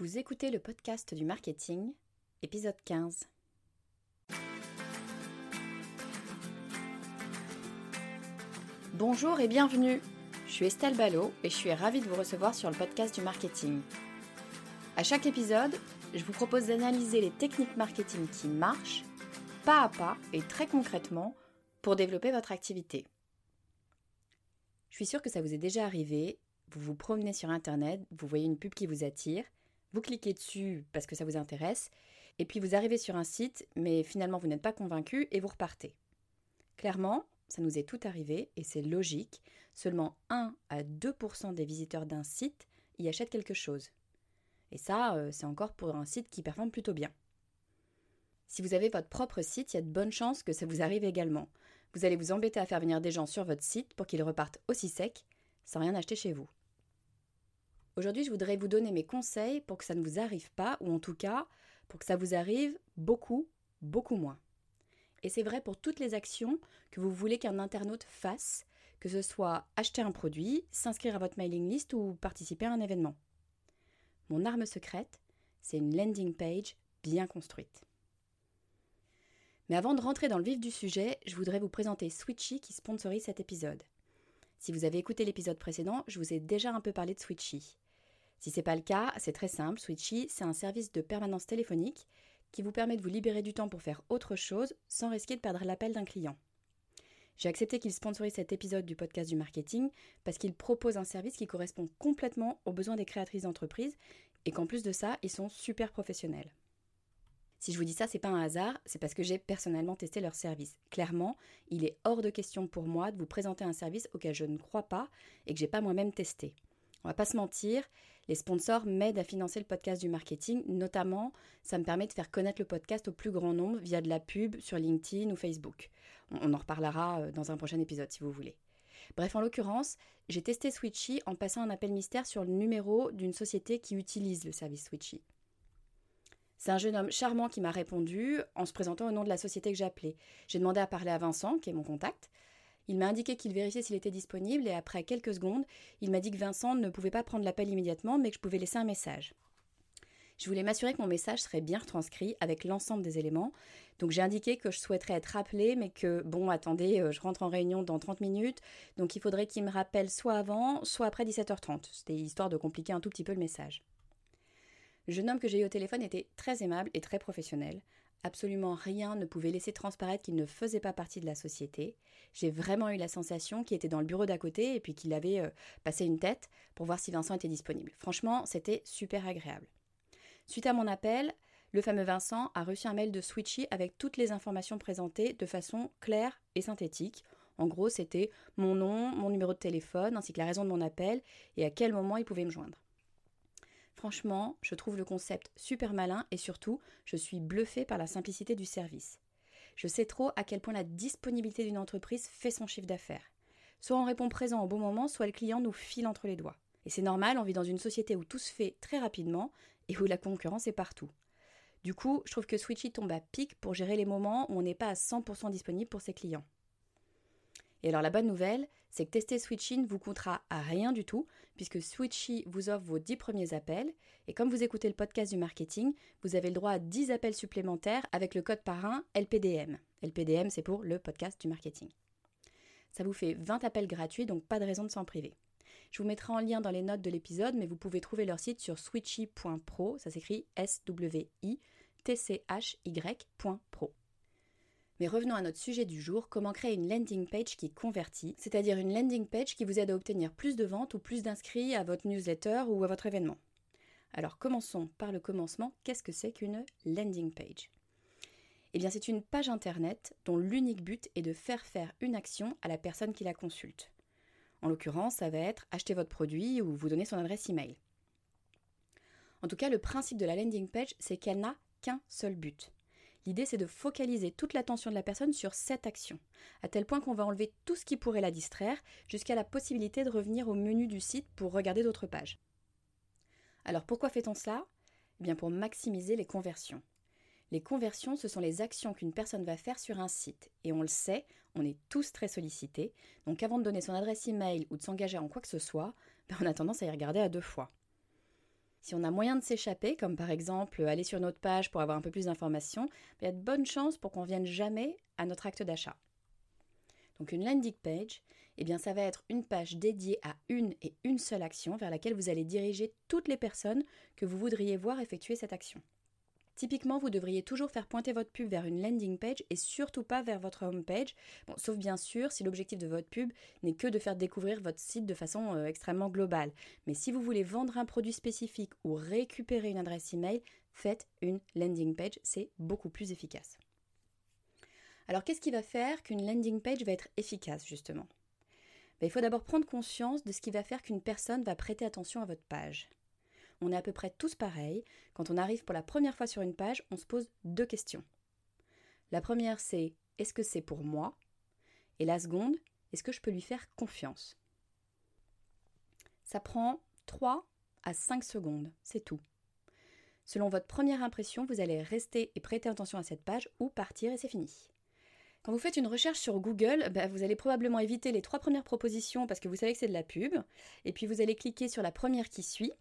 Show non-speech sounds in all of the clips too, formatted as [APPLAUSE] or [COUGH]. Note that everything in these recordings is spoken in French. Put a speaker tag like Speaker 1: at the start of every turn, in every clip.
Speaker 1: Vous écoutez le podcast du marketing, épisode 15. Bonjour et bienvenue. Je suis Estelle Ballot et je suis ravie de vous recevoir sur le podcast du marketing. À chaque épisode, je vous propose d'analyser les techniques marketing qui marchent, pas à pas et très concrètement, pour développer votre activité. Je suis sûre que ça vous est déjà arrivé. Vous vous promenez sur Internet, vous voyez une pub qui vous attire, vous cliquez dessus parce que ça vous intéresse, et puis vous arrivez sur un site, mais finalement vous n'êtes pas convaincu et vous repartez. Clairement, ça nous est tout arrivé et c'est logique. Seulement 1 à 2% des visiteurs d'un site y achètent quelque chose. Et ça, euh, c'est encore pour un site qui performe plutôt bien. Si vous avez votre propre site, il y a de bonnes chances que ça vous arrive également. Vous allez vous embêter à faire venir des gens sur votre site pour qu'ils repartent aussi secs, sans rien acheter chez vous. Aujourd'hui, je voudrais vous donner mes conseils pour que ça ne vous arrive pas, ou en tout cas, pour que ça vous arrive beaucoup, beaucoup moins. Et c'est vrai pour toutes les actions que vous voulez qu'un internaute fasse, que ce soit acheter un produit, s'inscrire à votre mailing list ou participer à un événement. Mon arme secrète, c'est une landing page bien construite. Mais avant de rentrer dans le vif du sujet, je voudrais vous présenter Switchy qui sponsorise cet épisode. Si vous avez écouté l'épisode précédent, je vous ai déjà un peu parlé de Switchy. Si ce n'est pas le cas, c'est très simple. Switchy, c'est un service de permanence téléphonique qui vous permet de vous libérer du temps pour faire autre chose sans risquer de perdre l'appel d'un client. J'ai accepté qu'il sponsorise cet épisode du podcast du marketing parce qu'il propose un service qui correspond complètement aux besoins des créatrices d'entreprise et qu'en plus de ça, ils sont super professionnels. Si je vous dis ça, c'est pas un hasard, c'est parce que j'ai personnellement testé leur service. Clairement, il est hors de question pour moi de vous présenter un service auquel je ne crois pas et que j'ai pas moi-même testé. On va pas se mentir, les sponsors m'aident à financer le podcast du marketing, notamment ça me permet de faire connaître le podcast au plus grand nombre via de la pub sur LinkedIn ou Facebook. On en reparlera euh, dans un prochain épisode si vous voulez. Bref, en l'occurrence, j'ai testé Switchy en passant un appel mystère sur le numéro d'une société qui utilise le service Switchy. C'est un jeune homme charmant qui m'a répondu en se présentant au nom de la société que j'appelais. J'ai demandé à parler à Vincent, qui est mon contact. Il m'a indiqué qu'il vérifiait s'il était disponible et après quelques secondes, il m'a dit que Vincent ne pouvait pas prendre l'appel immédiatement mais que je pouvais laisser un message. Je voulais m'assurer que mon message serait bien retranscrit avec l'ensemble des éléments. Donc j'ai indiqué que je souhaiterais être rappelé, mais que, bon, attendez, euh, je rentre en réunion dans 30 minutes, donc il faudrait qu'il me rappelle soit avant, soit après 17h30. C'était histoire de compliquer un tout petit peu le message. Le jeune homme que j'ai eu au téléphone était très aimable et très professionnel. Absolument rien ne pouvait laisser transparaître qu'il ne faisait pas partie de la société. J'ai vraiment eu la sensation qu'il était dans le bureau d'à côté et puis qu'il avait euh, passé une tête pour voir si Vincent était disponible. Franchement, c'était super agréable. Suite à mon appel, le fameux Vincent a reçu un mail de Switchy avec toutes les informations présentées de façon claire et synthétique. En gros, c'était mon nom, mon numéro de téléphone, ainsi que la raison de mon appel et à quel moment il pouvait me joindre. Franchement, je trouve le concept super malin et surtout, je suis bluffée par la simplicité du service. Je sais trop à quel point la disponibilité d'une entreprise fait son chiffre d'affaires. Soit on répond présent au bon moment, soit le client nous file entre les doigts. Et c'est normal, on vit dans une société où tout se fait très rapidement et où la concurrence est partout. Du coup, je trouve que Switchy tombe à pic pour gérer les moments où on n'est pas à 100% disponible pour ses clients. Et alors la bonne nouvelle, c'est que tester Switchy ne vous coûtera à rien du tout, puisque Switchy vous offre vos 10 premiers appels, et comme vous écoutez le podcast du marketing, vous avez le droit à 10 appels supplémentaires avec le code parrain LPDM. LPDM, c'est pour le podcast du marketing. Ça vous fait 20 appels gratuits, donc pas de raison de s'en priver. Je vous mettrai en lien dans les notes de l'épisode, mais vous pouvez trouver leur site sur switchy.pro, ça s'écrit S-W-I-T-C-H-Y.pro. Mais revenons à notre sujet du jour, comment créer une landing page qui convertit, c'est-à-dire une landing page qui vous aide à obtenir plus de ventes ou plus d'inscrits à votre newsletter ou à votre événement. Alors commençons par le commencement, qu'est-ce que c'est qu'une landing page? Eh bien c'est une page internet dont l'unique but est de faire faire une action à la personne qui la consulte. En l'occurrence, ça va être acheter votre produit ou vous donner son adresse email. En tout cas, le principe de la landing page, c'est qu'elle n'a qu'un seul but. L'idée, c'est de focaliser toute l'attention de la personne sur cette action, à tel point qu'on va enlever tout ce qui pourrait la distraire, jusqu'à la possibilité de revenir au menu du site pour regarder d'autres pages. Alors pourquoi fait-on cela? Eh bien pour maximiser les conversions. Les conversions, ce sont les actions qu'une personne va faire sur un site. Et on le sait, on est tous très sollicités. Donc avant de donner son adresse email ou de s'engager en quoi que ce soit, ben, on a tendance à y regarder à deux fois. Si on a moyen de s'échapper, comme par exemple aller sur notre page pour avoir un peu plus d'informations, il y a de bonnes chances pour qu'on vienne jamais à notre acte d'achat. Donc une landing page, eh bien ça va être une page dédiée à une et une seule action vers laquelle vous allez diriger toutes les personnes que vous voudriez voir effectuer cette action. Typiquement, vous devriez toujours faire pointer votre pub vers une landing page et surtout pas vers votre home page, sauf bien sûr si l'objectif de votre pub n'est que de faire découvrir votre site de façon euh, extrêmement globale. Mais si vous voulez vendre un produit spécifique ou récupérer une adresse email, faites une landing page, c'est beaucoup plus efficace. Alors qu'est-ce qui va faire qu'une landing page va être efficace justement? Ben, Il faut d'abord prendre conscience de ce qui va faire qu'une personne va prêter attention à votre page on est à peu près tous pareils. Quand on arrive pour la première fois sur une page, on se pose deux questions. La première, c'est est-ce que c'est pour moi? Et la seconde, est-ce que je peux lui faire confiance? Ça prend 3 à 5 secondes, c'est tout. Selon votre première impression, vous allez rester et prêter attention à cette page ou partir et c'est fini. Quand vous faites une recherche sur Google, bah, vous allez probablement éviter les trois premières propositions parce que vous savez que c'est de la pub. Et puis vous allez cliquer sur la première qui suit.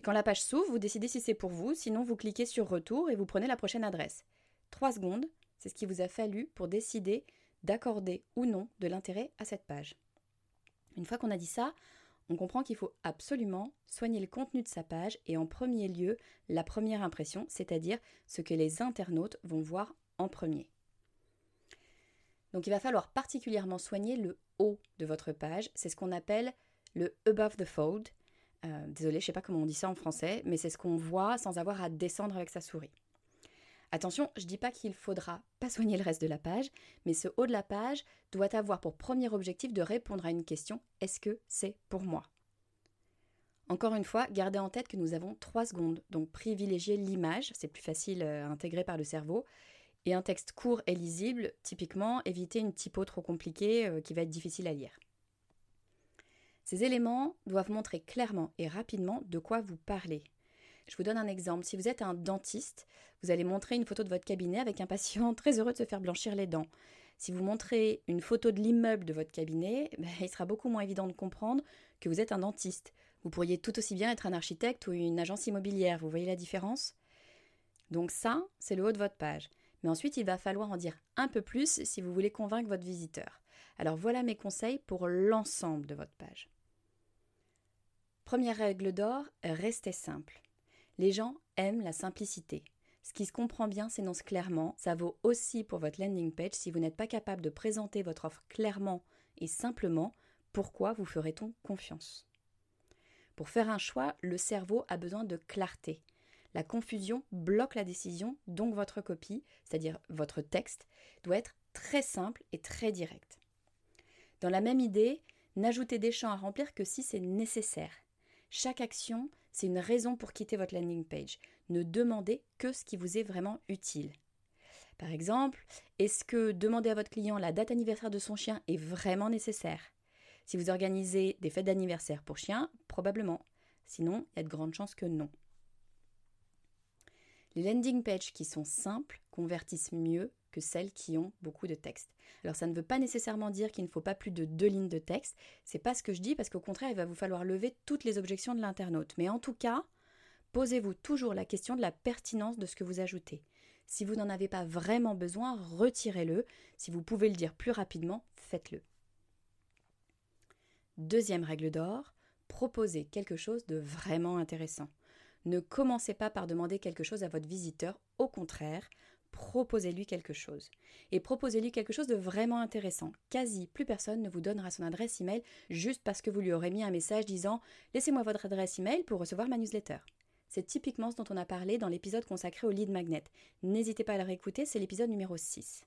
Speaker 1: Et quand la page s'ouvre, vous décidez si c'est pour vous, sinon vous cliquez sur Retour et vous prenez la prochaine adresse. Trois secondes, c'est ce qui vous a fallu pour décider d'accorder ou non de l'intérêt à cette page. Une fois qu'on a dit ça, on comprend qu'il faut absolument soigner le contenu de sa page et en premier lieu la première impression, c'est-à-dire ce que les internautes vont voir en premier. Donc il va falloir particulièrement soigner le haut de votre page, c'est ce qu'on appelle le above the fold, euh, désolé, je sais pas comment on dit ça en français, mais c'est ce qu'on voit sans avoir à descendre avec sa souris. Attention, je dis pas qu'il faudra pas soigner le reste de la page, mais ce haut de la page doit avoir pour premier objectif de répondre à une question est-ce que c'est pour moi? Encore une fois, gardez en tête que nous avons trois secondes, donc privilégiez l'image, c'est plus facile euh, à intégrer par le cerveau, et un texte court et lisible, typiquement, évitez une typo trop compliquée euh, qui va être difficile à lire. Ces éléments doivent montrer clairement et rapidement de quoi vous parlez. Je vous donne un exemple. Si vous êtes un dentiste, vous allez montrer une photo de votre cabinet avec un patient [LAUGHS] très heureux de se faire blanchir les dents. Si vous montrez une photo de l'immeuble de votre cabinet, ben, il sera beaucoup moins évident de comprendre que vous êtes un dentiste. Vous pourriez tout aussi bien être un architecte ou une agence immobilière. Vous voyez la différence? Donc ça, c'est le haut de votre page. Mais ensuite, il va falloir en dire un peu plus si vous voulez convaincre votre visiteur. Alors voilà mes conseils pour l'ensemble de votre page. Première règle d'or, restez simple. Les gens aiment la simplicité. Ce qui se comprend bien s'énonce clairement. Ça vaut aussi pour votre landing page si vous n'êtes pas capable de présenter votre offre clairement et simplement. Pourquoi vous ferait-on confiance? Pour faire un choix, le cerveau a besoin de clarté. La confusion bloque la décision, donc votre copie, c'est-à-dire votre texte, doit être très simple et très direct. Dans la même idée, n'ajoutez des champs à remplir que si c'est nécessaire. Chaque action, c'est une raison pour quitter votre landing page. Ne demandez que ce qui vous est vraiment utile. Par exemple, est-ce que demander à votre client la date anniversaire de son chien est vraiment nécessaire? Si vous organisez des fêtes d'anniversaire pour chiens, probablement. Sinon, il y a de grandes chances que non. Les landing pages qui sont simples convertissent mieux que celles qui ont beaucoup de texte. Alors ça ne veut pas nécessairement dire qu'il ne faut pas plus de deux lignes de texte, c'est pas ce que je dis parce qu'au contraire il va vous falloir lever toutes les objections de l'internaute. Mais en tout cas, posez-vous toujours la question de la pertinence de ce que vous ajoutez. Si vous n'en avez pas vraiment besoin, retirez-le. Si vous pouvez le dire plus rapidement, faites-le. Deuxième règle d'or, proposez quelque chose de vraiment intéressant. Ne commencez pas par demander quelque chose à votre visiteur, au contraire, proposez-lui quelque chose. Et proposez-lui quelque chose de vraiment intéressant. Quasi plus personne ne vous donnera son adresse email juste parce que vous lui aurez mis un message disant Laissez-moi votre adresse email pour recevoir ma newsletter. C'est typiquement ce dont on a parlé dans l'épisode consacré au lead magnet. N'hésitez pas à le réécouter, c'est l'épisode numéro 6.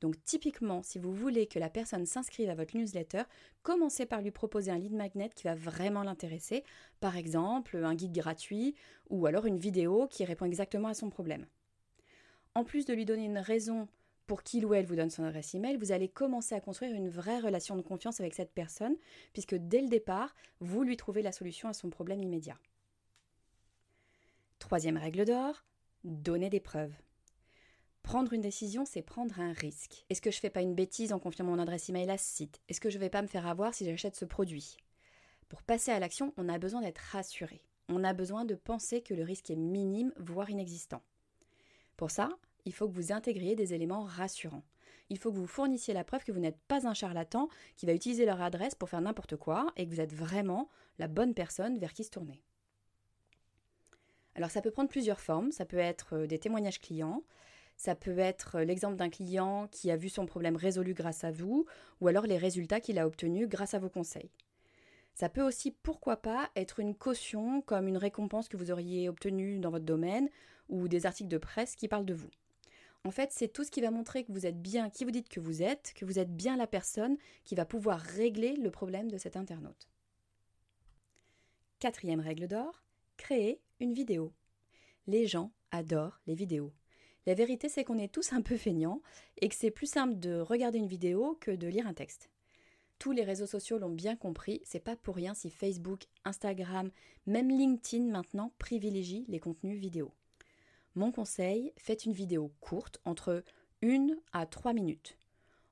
Speaker 1: Donc typiquement, si vous voulez que la personne s'inscrive à votre newsletter, commencez par lui proposer un lead magnet qui va vraiment l'intéresser, par exemple un guide gratuit ou alors une vidéo qui répond exactement à son problème. En plus de lui donner une raison pour qu'il ou elle vous donne son adresse email, vous allez commencer à construire une vraie relation de confiance avec cette personne, puisque dès le départ, vous lui trouvez la solution à son problème immédiat. Troisième règle d'or, donner des preuves. Prendre une décision, c'est prendre un risque. Est-ce que je fais pas une bêtise en confiant mon adresse email à ce site? Est-ce que je vais pas me faire avoir si j'achète ce produit? Pour passer à l'action, on a besoin d'être rassuré. On a besoin de penser que le risque est minime, voire inexistant. Pour ça, il faut que vous intégriez des éléments rassurants. Il faut que vous fournissiez la preuve que vous n'êtes pas un charlatan qui va utiliser leur adresse pour faire n'importe quoi et que vous êtes vraiment la bonne personne vers qui se tourner. Alors ça peut prendre plusieurs formes, ça peut être euh, des témoignages clients, ça peut être euh, l'exemple d'un client qui a vu son problème résolu grâce à vous, ou alors les résultats qu'il a obtenus grâce à vos conseils. Ça peut aussi, pourquoi pas, être une caution comme une récompense que vous auriez obtenue dans votre domaine, ou des articles de presse qui parlent de vous. En fait, c'est tout ce qui va montrer que vous êtes bien qui vous dites que vous êtes, que vous êtes bien la personne qui va pouvoir régler le problème de cet internaute. Quatrième règle d'or, créer une vidéo. Les gens adorent les vidéos. La vérité, c'est qu'on est tous un peu feignants et que c'est plus simple de regarder une vidéo que de lire un texte. Tous les réseaux sociaux l'ont bien compris, c'est pas pour rien si Facebook, Instagram, même LinkedIn maintenant privilégient les contenus vidéo. Mon conseil, faites une vidéo courte, entre 1 à 3 minutes.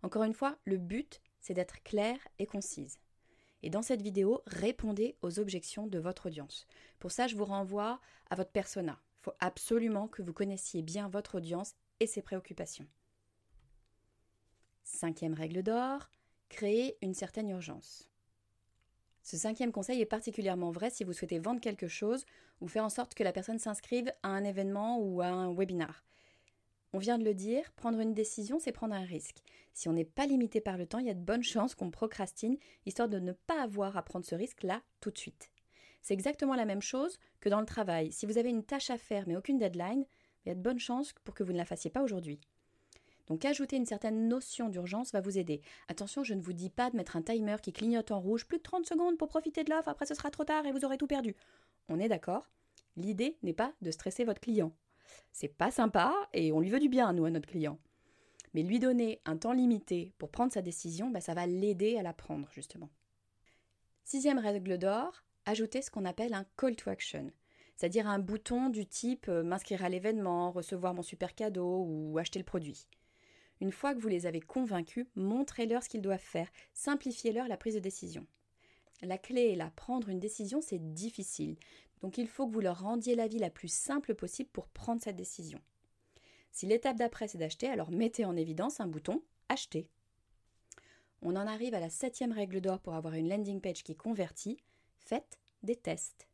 Speaker 1: Encore une fois, le but, c'est d'être clair et concise. Et dans cette vidéo, répondez aux objections de votre audience. Pour ça, je vous renvoie à votre persona. Il faut absolument que vous connaissiez bien votre audience et ses préoccupations. Cinquième règle d'or, créer une certaine urgence. Ce cinquième conseil est particulièrement vrai si vous souhaitez vendre quelque chose ou faire en sorte que la personne s'inscrive à un événement ou à un webinar. On vient de le dire, prendre une décision, c'est prendre un risque. Si on n'est pas limité par le temps, il y a de bonnes chances qu'on procrastine, histoire de ne pas avoir à prendre ce risque-là tout de suite. C'est exactement la même chose que dans le travail. Si vous avez une tâche à faire mais aucune deadline, il y a de bonnes chances pour que vous ne la fassiez pas aujourd'hui. Donc ajouter une certaine notion d'urgence va vous aider. Attention, je ne vous dis pas de mettre un timer qui clignote en rouge, plus de 30 secondes pour profiter de l'offre, après ce sera trop tard et vous aurez tout perdu. On est d'accord L'idée n'est pas de stresser votre client. C'est pas sympa et on lui veut du bien, nous, à notre client. Mais lui donner un temps limité pour prendre sa décision, bah, ça va l'aider à la prendre, justement. Sixième règle d'or, ajouter ce qu'on appelle un call to action, c'est-à-dire un bouton du type euh, m'inscrire à l'événement, recevoir mon super cadeau ou acheter le produit. Une fois que vous les avez convaincus, montrez-leur ce qu'ils doivent faire, simplifiez-leur la prise de décision. La clé est là, prendre une décision, c'est difficile. Donc il faut que vous leur rendiez la vie la plus simple possible pour prendre cette décision. Si l'étape d'après c'est d'acheter, alors mettez en évidence un bouton Acheter. On en arrive à la septième règle d'or pour avoir une landing page qui convertit. Faites des tests.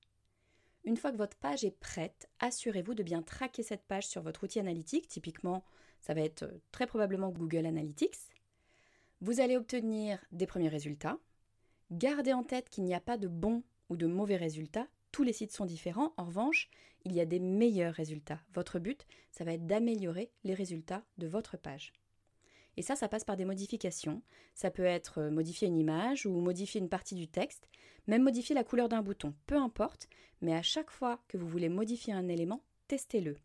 Speaker 1: Une fois que votre page est prête, assurez-vous de bien traquer cette page sur votre outil analytique. Typiquement, ça va être euh, très probablement Google Analytics. Vous allez obtenir des premiers résultats. Gardez en tête qu'il n'y a pas de bons ou de mauvais résultats. Tous les sites sont différents. En revanche, il y a des meilleurs résultats. Votre but, ça va être d'améliorer les résultats de votre page. Et ça, ça passe par des modifications. Ça peut être euh, modifier une image ou modifier une partie du texte, même modifier la couleur d'un bouton, peu importe, mais à chaque fois que vous voulez modifier un élément, testez-le.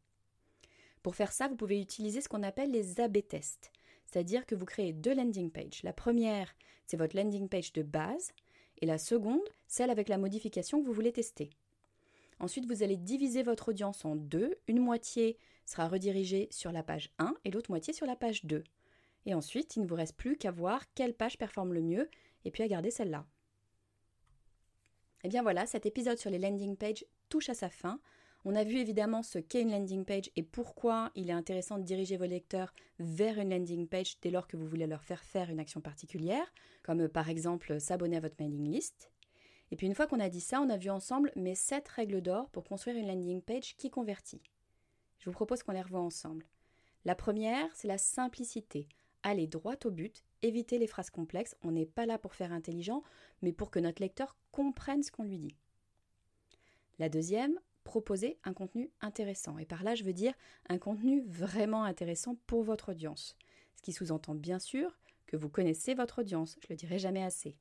Speaker 1: Pour faire ça, vous pouvez utiliser ce qu'on appelle les A-B tests, c'est-à-dire que vous créez deux landing pages. La première, c'est votre landing page de base, et la seconde, celle avec la modification que vous voulez tester. Ensuite, vous allez diviser votre audience en deux. Une moitié sera redirigée sur la page 1 et l'autre moitié sur la page 2. Et ensuite, il ne vous reste plus qu'à voir quelle page performe le mieux et puis à garder celle-là. Et eh bien voilà, cet épisode sur les landing pages touche à sa fin. On a vu évidemment ce qu'est une landing page et pourquoi il est intéressant de diriger vos lecteurs vers une landing page dès lors que vous voulez leur faire faire une action particulière, comme par exemple s'abonner à votre mailing list. Et puis une fois qu'on a dit ça, on a vu ensemble mes 7 règles d'or pour construire une landing page qui convertit. Je vous propose qu'on les revoie ensemble. La première, c'est la simplicité. Aller droit au but, éviter les phrases complexes. On n'est pas là pour faire intelligent, mais pour que notre lecteur comprenne ce qu'on lui dit. La deuxième, proposer un contenu intéressant. Et par là, je veux dire un contenu vraiment intéressant pour votre audience. Ce qui sous-entend bien sûr que vous connaissez votre audience, je le dirai jamais assez.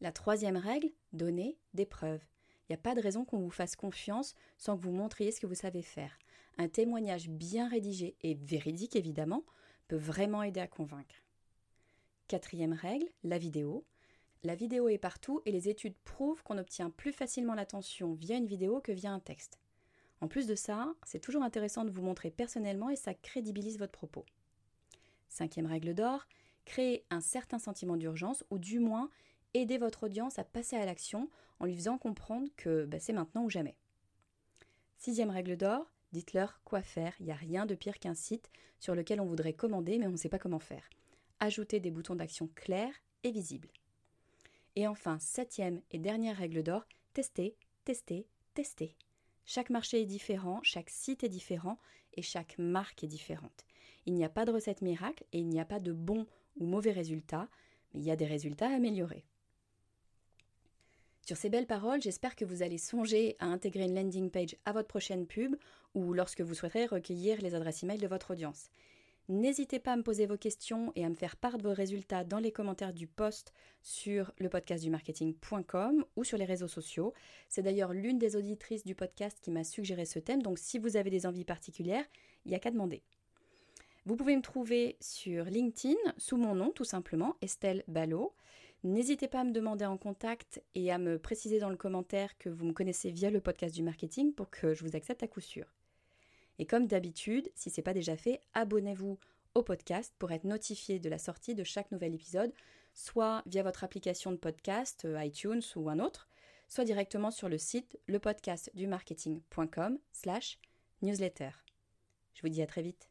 Speaker 1: La troisième règle, donner des preuves. Il n'y a pas de raison qu'on vous fasse confiance sans que vous montriez ce que vous savez faire. Un témoignage bien rédigé et véridique évidemment peut vraiment aider à convaincre. Quatrième règle, la vidéo. La vidéo est partout et les études prouvent qu'on obtient plus facilement l'attention via une vidéo que via un texte. En plus de ça, c'est toujours intéressant de vous montrer personnellement et ça crédibilise votre propos. Cinquième règle d'or, créer un certain sentiment d'urgence ou du moins aider votre audience à passer à l'action en lui faisant comprendre que bah, c'est maintenant ou jamais. Sixième règle d'or, dites-leur quoi faire. Il n'y a rien de pire qu'un site sur lequel on voudrait commander mais on ne sait pas comment faire. Ajoutez des boutons d'action clairs et visibles. Et enfin, septième et dernière règle d'or, tester, tester, tester. Chaque marché est différent, chaque site est différent et chaque marque est différente. Il n'y a pas de recette miracle et il n'y a pas de bons ou mauvais résultats, mais il y a des résultats à améliorer. Sur ces belles paroles, j'espère que vous allez songer à intégrer une landing page à votre prochaine pub ou lorsque vous souhaiterez recueillir les adresses e-mail de votre audience. N'hésitez pas à me poser vos questions et à me faire part de vos résultats dans les commentaires du post sur le podcast du marketing.com ou sur les réseaux sociaux. C'est d'ailleurs l'une des auditrices du podcast qui m'a suggéré ce thème, donc si vous avez des envies particulières, il n'y a qu'à demander. Vous pouvez me trouver sur LinkedIn sous mon nom tout simplement, Estelle Ballot. N'hésitez pas à me demander en contact et à me préciser dans le commentaire que vous me connaissez via le podcast du marketing pour que je vous accepte à coup sûr. Et comme d'habitude, si ce n'est pas déjà fait, abonnez-vous au podcast pour être notifié de la sortie de chaque nouvel épisode, soit via votre application de podcast, euh, iTunes ou un autre, soit directement sur le site lepodcastdumarketing.com slash newsletter. Je vous dis à très vite.